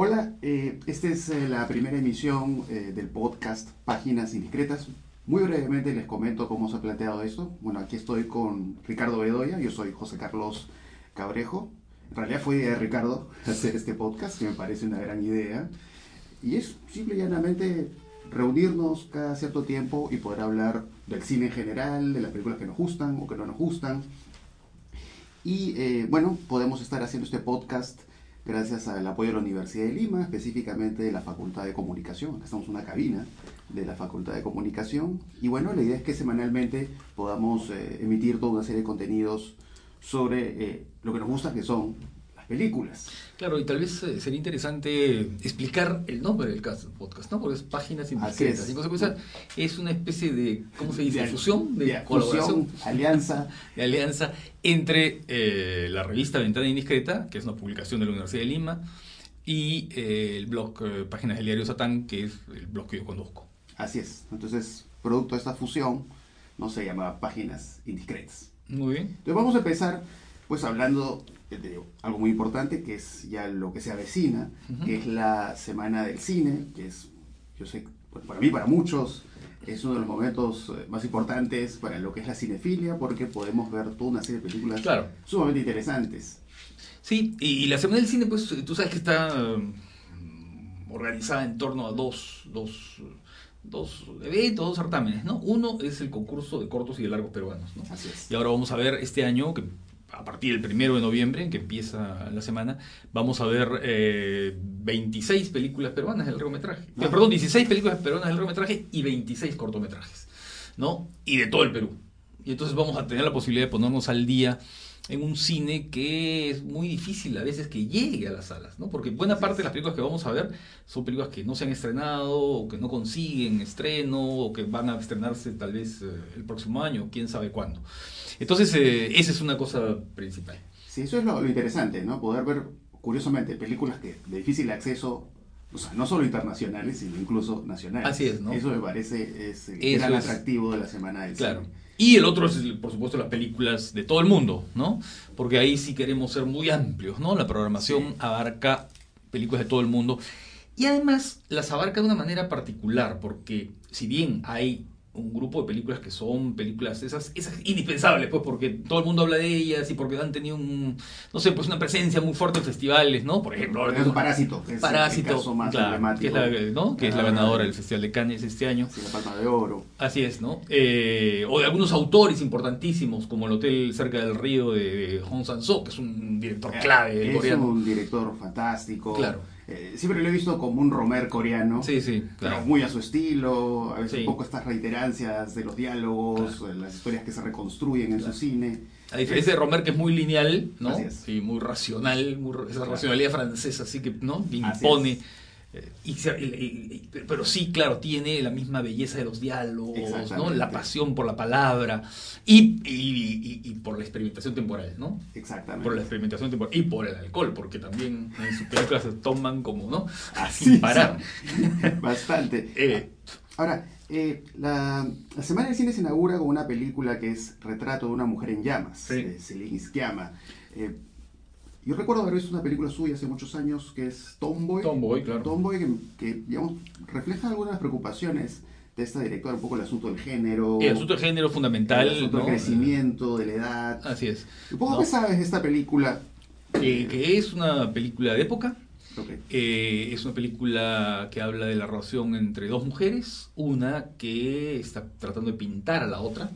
Hola, eh, esta es eh, la primera emisión eh, del podcast Páginas Indiscretas. Muy brevemente les comento cómo se ha planteado esto. Bueno, aquí estoy con Ricardo Bedoya, yo soy José Carlos Cabrejo. En realidad fue idea de Ricardo hacer este podcast, que me parece una gran idea. Y es simple y llanamente reunirnos cada cierto tiempo y poder hablar del cine en general, de las películas que nos gustan o que no nos gustan. Y bueno, podemos estar haciendo este podcast gracias al apoyo de la Universidad de Lima, específicamente de la Facultad de Comunicación. Acá estamos en una cabina de la Facultad de Comunicación. Y bueno, la idea es que semanalmente podamos eh, emitir toda una serie de contenidos sobre eh, lo que nos gusta, que son películas. Claro, y tal vez eh, sería interesante explicar el nombre del cas- podcast, ¿no? Porque es páginas indiscretas. en consecuencia es una especie de, ¿cómo se dice? De- fusión, de, de colaboración, fusión, alianza. de alianza entre eh, la revista Ventana Indiscreta, que es una publicación de la Universidad de Lima, y eh, el blog eh, Páginas del Diario Satán, que es el blog que yo conduzco. Así es. Entonces, producto de esta fusión, no se llama Páginas Indiscretas. Muy bien. Entonces vamos a empezar pues hablando de algo muy importante que es ya lo que se avecina, que es la Semana del Cine, que es, yo sé, bueno, para mí, para muchos, es uno de los momentos eh, más importantes para lo que es la cinefilia, porque podemos ver toda una serie de películas Claro. sumamente interesantes. Sí, y, y la Semana del Cine, pues tú sabes que está mm, organizada en torno a dos, dos, dos eventos, dos certámenes, ¿no? Uno es el concurso de cortos y de largos peruanos, ¿no? Así es. Y ahora vamos a ver este año, que a partir del primero de noviembre, que empieza la semana, vamos a ver eh, 26 películas peruanas del largometraje. Eh, Ah. perdón, 16 películas peruanas del largometraje y 26 cortometrajes, ¿no? Y de todo el Perú. Y entonces vamos a tener la posibilidad de ponernos al día en un cine que es muy difícil a veces que llegue a las salas, ¿no? Porque buena parte de las películas que vamos a ver son películas que no se han estrenado, o que no consiguen estreno, o que van a estrenarse tal vez eh, el próximo año, quién sabe cuándo. Entonces, eh, esa es una cosa principal. Sí, eso es lo, lo interesante, ¿no? Poder ver, curiosamente, películas que de difícil acceso, o sea, no solo internacionales, sino incluso nacionales. Así es, ¿no? Eso me parece es el Eso gran es. atractivo de la Semana del Claro. Cine. Y el otro es, por supuesto, las películas de todo el mundo, ¿no? Porque ahí sí queremos ser muy amplios, ¿no? La programación Sí. abarca películas de todo el mundo. Y además las abarca de una manera particular, porque si bien hay un grupo de películas que son películas esas, esas indispensables, pues porque todo el mundo habla de ellas y porque han tenido un, no sé, pues una presencia muy fuerte en festivales, ¿no? Por ejemplo, Es un parásito. que es Parásito, el caso más claro, emblemático. que es la, ¿no? que es la ganadora del Festival de Cannes este año. sí, la Palma de Oro. Así es, ¿no? Eh, o de algunos autores importantísimos, como el Hotel Cerca del Río de, de Hong Sang-soo, que es un director clave es coreano. un director fantástico. Claro. Eh, siempre lo he visto como un Romer coreano. Sí, sí, Pero claro. muy a su estilo, a veces Sí. un poco estas reiterancias de los diálogos, eh, las historias que se reconstruyen en Claro. su cine. A diferencia de Romer, que es muy lineal, ¿no? Así es. Sí, muy racional, muy, esa Claro. racionalidad francesa, así que, ¿no? Así impone. es. Y se- y- y- y- pero sí, claro, tiene la misma belleza de los diálogos, ¿no? La pasión por la palabra y, por la experimentación temporal, ¿no? Exactamente. por la experimentación temporal y por el alcohol, porque también en sus películas se toman como, ¿no? Así Sin parar. Bastante. Eh, Ahora, eh, la, la Semana del Cine se inaugura con una película que es Retrato de una mujer en llamas, Sí. de Celine Sciamma. Eh, yo recuerdo haber visto una película suya hace muchos años que es Tomboy. Tomboy, claro. Tomboy que, que, digamos, refleja algunas preocupaciones de esta directora, un poco el asunto del género. el asunto de género fundamental. el asunto ¿no? del crecimiento, de la edad. Así es. Poco ¿no? qué sabes de esta película. Que, que es una película de época. Ok. Eh, es una película que habla de la relación entre dos mujeres, una que está tratando de pintar a la otra,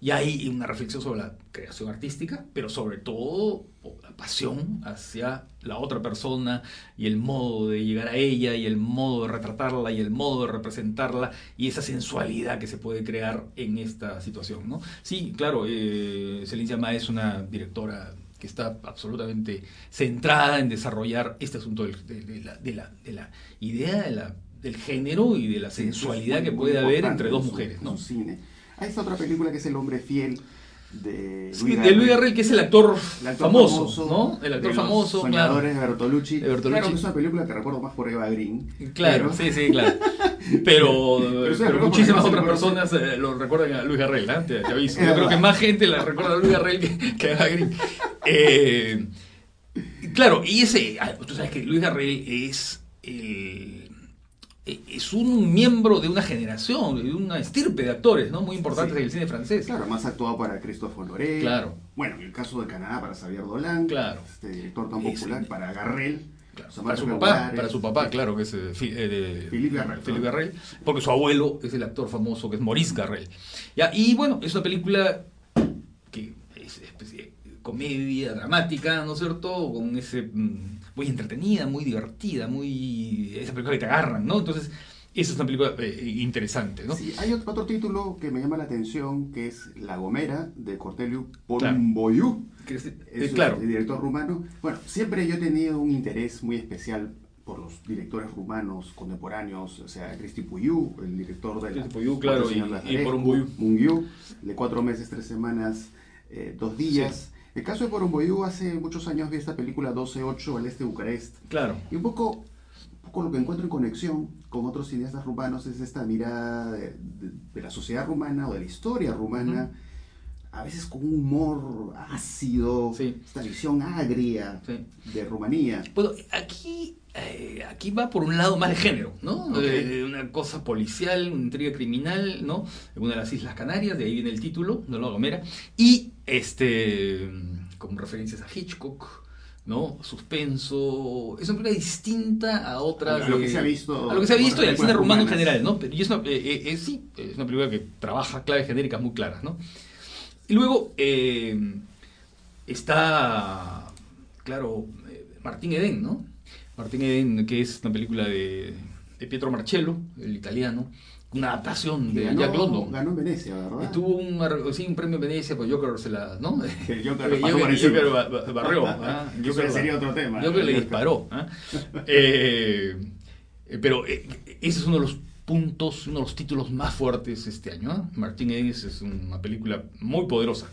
y hay una reflexión sobre la creación artística, pero sobre todo la pasión hacia la otra persona y el modo de llegar a ella y el modo de retratarla y el modo de representarla y esa sensualidad que se puede crear en esta situación. ¿no? Sí, claro, eh, Celine Sciamma es una directora que está absolutamente centrada en desarrollar este asunto del- de, de la, de la- de la idea de la- del género y de la sensualidad que puede haber entre en dos mujeres. ¿no? cine. Hay esta otra película que es El hombre fiel de Sí, de Luis Garrel, que es el actor, El actor famoso, ¿no? El actor de los famoso, claro. Soñadores de Bertolucci. De Bertolucci. Claro es una película que recuerdo más por Eva Green. Claro, pero- sí, sí, claro. Pero, muchísimas otras personas eh, lo recuerdan a Luis Garrel, te, te aviso. Es Yo creo que más gente la recuerda a Luis Garrel que, que a Eva Green. Eh, Claro, y ese, ah, tú sabes que Luis Garrel es el eh, es un miembro de una generación, de una estirpe de actores, ¿no? Muy importantes Sí. en el cine francés. Claro, más actuado para Christophe Honoré. Claro. Bueno, en el caso de Canadá para Xavier Dolan. Claro. Este director tan Es- popular para Garrel. Claro, para su papá, para su papá, claro, que es eh, eh, Philippe Garrel, Philippe porque su abuelo es el actor famoso que es Maurice Garrel. Ya, y bueno, es una película que es especie de comedia dramática, ¿no es cierto? Con ese mm, muy entretenida, muy divertida, muy esa película que te agarran, ¿no? Entonces, esa es una película eh, interesante, ¿no? Sí, hay ot- otro título que me llama la atención que es La Gomera de Corteliu Claro. Porumboiu. Que es- eh, claro. el director rumano. Bueno, siempre yo he tenido un interés muy especial por los directores rumanos contemporáneos, o sea, Cristi Puiu, el director de la- Cristi Puiu, claro, y- y Lazarescu, Porumboiu. Mungiu, de cuatro meses, tres semanas, eh, dos días. El caso de Porumboiu, hace muchos años vi esta película 12-8 al este de Bucarest. Claro. Y un poco, un poco lo que encuentro en conexión con otros cineastas rumanos es esta mirada de, de- de la sociedad rumana o de la historia rumana, a veces con un humor ácido, Sí. esta visión agria Sí. de Rumanía. Bueno, aquí, eh, aquí va por un lado más de género, ¿no? Ok. Eh, una cosa policial, una intriga criminal, ¿no? En una de las Islas Canarias, de ahí viene el título, de la Gomera. Y, este, con referencias a Hitchcock, ¿no? Suspenso. Es una película distinta a otras. A lo que se ha visto A lo que se ha visto y al cine rumano en general, ¿no? Y es una, eh, eh, eh, sí, es una película que trabaja claves genéricas muy claras, ¿no? Y luego eh, está, claro, Martín Eden, ¿no? Martín Eden, que es una película de, de Pietro Marcello, el italiano, una adaptación de ganó, Jack London. ganó en Venecia, ¿verdad? Tuvo un, sí, un premio en Venecia, pues Joker se la, ¿no? El Joker por Joker encima. ba- ba- barrió. ¿ah? Eso Joker ya sería otro tema. Joker le disparó. ¿ah? Eh, eh, pero eh, ese es uno de los puntos, uno de los títulos más fuertes este año. ¿ah? Martín Edis es una película muy poderosa.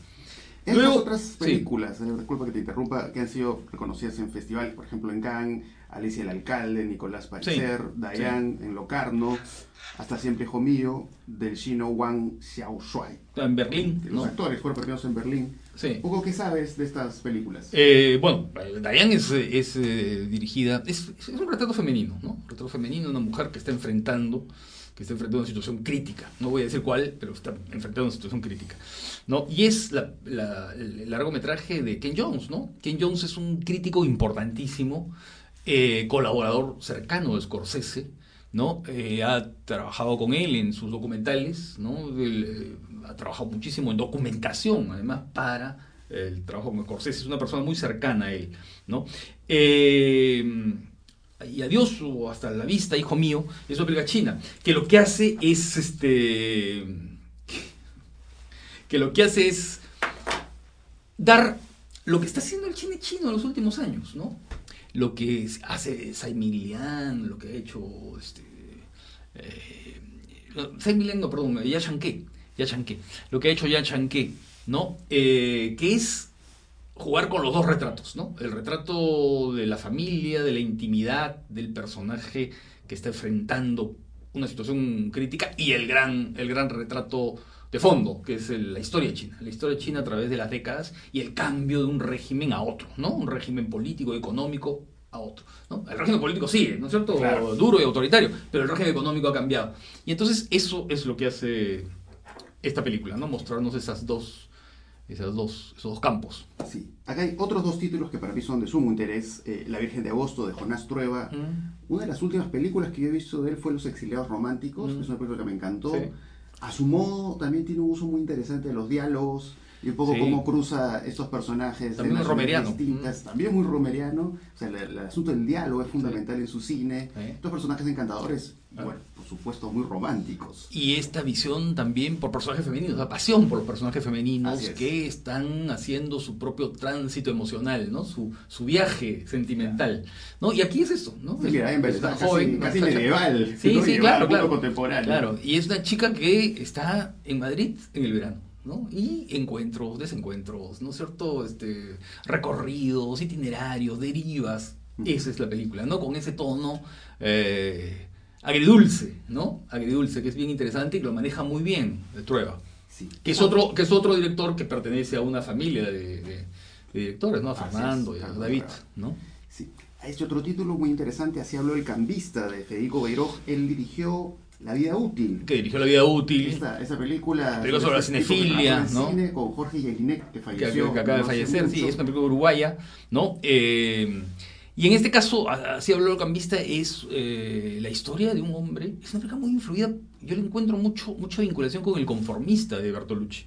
Estas Luego- otras sí. películas, eh, disculpa que te interrumpa, que han sido reconocidas en festivales, por ejemplo en Cannes, Alicia el Alcalde, Nicolás Pariser, Sí, Dayan en Locarno, Hasta Siempre Hijo Mío, del chino Wang Xiaoshuai. En Berlín, Los ¿no? actores fueron premiados en Berlín. Sí. Poco, ¿qué sabes de estas películas? Eh, bueno, Diane es, es, eh, dirigida, es, es un retrato femenino, ¿no? Un retrato femenino una mujer que está enfrentando, que está enfrentando una situación crítica. No voy a decir cuál, pero está enfrentando una situación crítica, ¿no? Y es el largometraje de Ken Jones, ¿no? Ken Jones es un crítico importantísimo, eh, colaborador cercano de Scorsese, ¿no? Eh, ha trabajado con él en sus documentales, ¿no? Eh, ha trabajado muchísimo en documentación, además, para el trabajo con Scorsese. Es una persona muy cercana a él, ¿no? Y adiós o hasta la vista, hijo mío, es una película china, que lo que hace es, este, que lo que hace es dar lo que está haciendo el cine chino en los últimos años, ¿no? Lo que hace Tsai Lian, lo que ha hecho este eh, no, perdón, Ya Chanqué, Ya Chanqué, lo que ha hecho Ya Chanqué, ¿no? Eh, que es jugar con los dos retratos, ¿no? El retrato de la familia, de la intimidad del personaje que está enfrentando una situación crítica y el gran, el gran retrato de fondo, que es el- la historia china. La historia china a través de las décadas y el cambio de un régimen a otro, ¿no? Un régimen político, económico a otro, ¿no? El régimen político sigue, ¿no es cierto? Claro. Duro y autoritario, pero el régimen económico ha cambiado. Y entonces eso es lo que hace esta película, ¿no? Mostrarnos esas dos, esas dos, esos dos campos. Sí. Acá hay otros dos títulos que para mí son de sumo interés. eh, La Virgen de Agosto de Jonás Trueba. Una de las últimas películas que yo he visto de él fue Los Exiliados Románticos. Mm. Es una película que me encantó. Sí. A su modo también tiene un uso muy interesante de los diálogos y un poco Sí. cómo cruza estos personajes También de muy romeriano. distintas. Mm. También muy romeriano. O sea, el, el asunto del diálogo es fundamental en su cine. Sí. Estos personajes encantadores. Bueno, por supuesto muy románticos. Y esta visión también por personajes femeninos, la pasión por los personajes femeninos es. que están haciendo su propio tránsito emocional, ¿no? Su, su viaje sentimental, ¿no? Y aquí es eso, ¿no? Sí, mira, en Es verdad, una casi- joven, medieval, Sí, sí, claro, claro. contemporáneo. Claro, y es una chica que está en Madrid en el verano. ¿no? Y encuentros, desencuentros, ¿no es cierto? Este, recorridos, itinerarios, derivas. Esa es la película, ¿no? Con ese tono eh, agridulce, ¿no? Agridulce, que es bien interesante y que lo maneja muy bien de Trueba. Sí. Que es otro, que es otro director que pertenece a una familia de, de- de directores, ¿no? A es, Fernando y a David. ¿no? Sí. Ha hecho otro título muy interesante, así habló El Cambista de Federico Beiroj. Él dirigió La Vida Útil. Que dirigió La Vida Útil. Esta, esa película. Película sobre la este cinefilia, ¿no? cine con Jorge Jelinek, que falleció. que acaba de no fallecer, sí, es una película uruguaya, ¿no? Eh, y en este caso, así habló el cambista, es eh, la historia de un hombre, es una película muy influida, yo le encuentro mucho, mucha vinculación con el conformista de Bertolucci,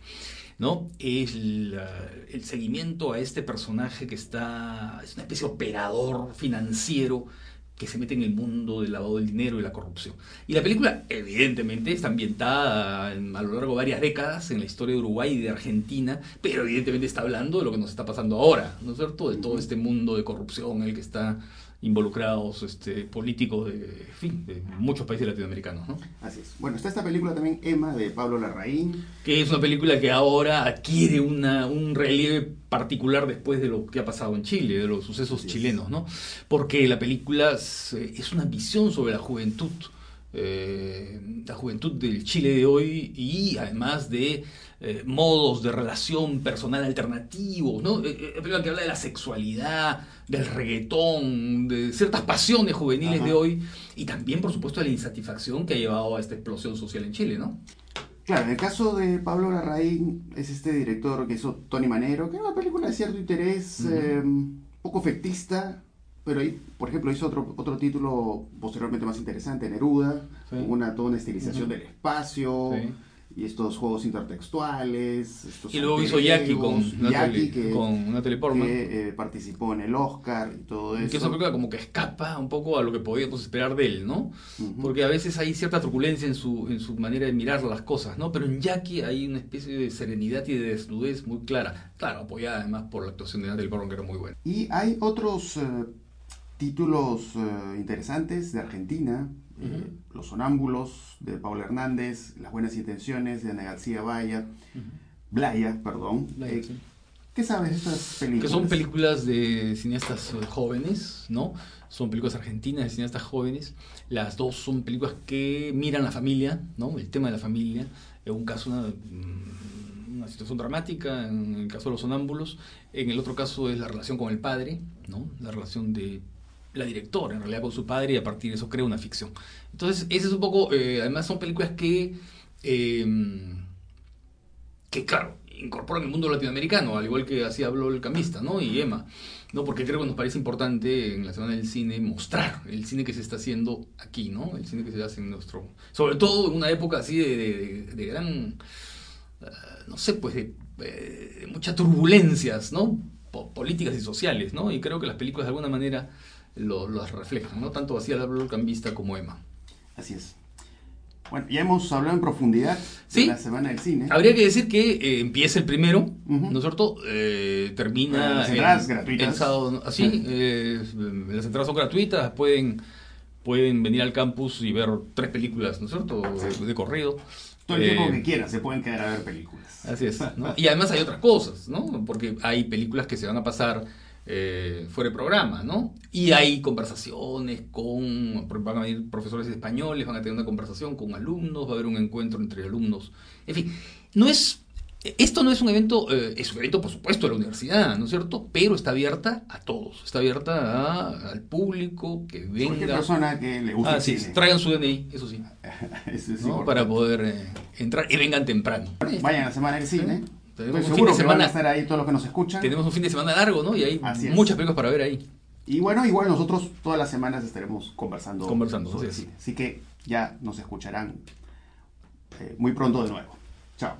¿no? Es el seguimiento a este personaje que está, es una especie de operador financiero que se mete en el mundo del lavado del dinero y la corrupción. Y la película, evidentemente, está ambientada en- a lo largo de varias décadas en la historia de Uruguay y de Argentina, pero evidentemente está hablando de lo que nos está pasando ahora, ¿no es cierto? De todo este mundo de corrupción el que están involucrados este, políticos de, en fin, de muchos países latinoamericanos, ¿no? Así es. Bueno, está esta película también, Emma, de Pablo Larraín. que es una película que ahora adquiere una, un relieve particular después de lo que ha pasado en Chile, de los sucesos Así chilenos, ¿no? Porque la película es, es una visión sobre la juventud, eh, la juventud del Chile de hoy y además de eh, modos de relación personal alternativos, ¿no? Eh, eh, que habla de la sexualidad, del reggaetón, de ciertas pasiones juveniles Ajá. de hoy y también, por supuesto, de la insatisfacción que ha llevado a esta explosión social en Chile, ¿no? Claro, en el caso de Pablo Larraín, es este director que hizo Tony Manero, que era una película de cierto interés, eh, poco efectista, pero ahí, por ejemplo, hizo otro, otro título posteriormente más interesante, Neruda, Sí. con una, toda una estilización del espacio, Sí. y estos juegos intertextuales. Estos Y luego hizo Jackie con Natalie, que, con Natalie Portman. que, eh, participó en el Oscar y todo eso. que es una película como que escapa un poco a lo que podíamos esperar de él, ¿no? Porque a veces hay cierta truculencia en su, en su manera de mirar las cosas, ¿no? Pero en Jackie hay una especie de serenidad y de desnudez muy clara. Claro, apoyada además por la actuación de Natalie Portman, que era muy buena. Y hay otros eh, títulos eh, interesantes de Argentina. eh. Los Sonámbulos de Paula Hernández, Las Buenas Intenciones de Ana García Vaya, Blaya, perdón. Eh, Sí. ¿Qué sabes de estas películas? Que son películas de cineastas jóvenes, ¿no? Son películas argentinas de cineastas jóvenes. Las dos son películas que miran la familia, ¿no? El tema de la familia. En un caso, una, mm, una situación dramática, en el caso de los sonámbulos. En el otro caso es la relación con el padre, ¿no? La relación de la directora, en realidad, con su padre, y a partir de eso crea una ficción. Entonces, ese es un poco, eh, además son películas que, eh, que claro, incorporan el mundo latinoamericano, al igual que así habló el camista, ¿no? Y Emma, ¿no? Porque creo que nos parece importante en la Semana del Cine mostrar el cine que se está haciendo aquí, ¿no? El cine que se hace en nuestro... Sobre todo en una época así de, de- gran... eh, no sé, pues de, eh, de muchas turbulencias, ¿no? Po- políticas y sociales, ¿no? Y creo que las películas de alguna manera lo, las reflejan, ¿no? Tanto así habló el cambista como Emma. Así es. Bueno, ya hemos hablado en profundidad Sí. de la Semana del Cine. Habría que decir que eh, empieza el primero. ¿no es cierto? Eh, termina las entradas gratuitas. así, eh, las entradas son gratuitas, pueden, pueden venir al campus y ver tres películas, ¿no es cierto? De, de corrido. Todo el tiempo que quieran, se pueden quedar a ver películas. Así es, ¿no? Y además hay otras cosas, ¿no? Porque hay películas que se van a pasar eh, fuera de programa, ¿no? Y hay conversaciones con, van a venir profesores españoles, van a tener una conversación con alumnos, va a haber un encuentro entre alumnos. En fin, no es, esto no es un evento, eh, es un evento por supuesto de la universidad, ¿no es cierto? Pero está abierta a todos, está abierta a- al público que Cualquier venga. persona que le guste Ah, sí, traigan su DNI, eso sí, Eso es ¿no? para poder eh, entrar y vengan temprano. Vayan a la Semana del Cine. Tenemos Estoy un fin de que van a semana- estar ahí todos los que nos escuchan. Tenemos un fin de semana largo, ¿no? Y hay muchas películas para ver ahí. Y bueno, igual nosotros todas las semanas estaremos conversando, Conversando, sobre así es. cine. Así que ya nos escucharán eh, muy pronto de nuevo. Chao.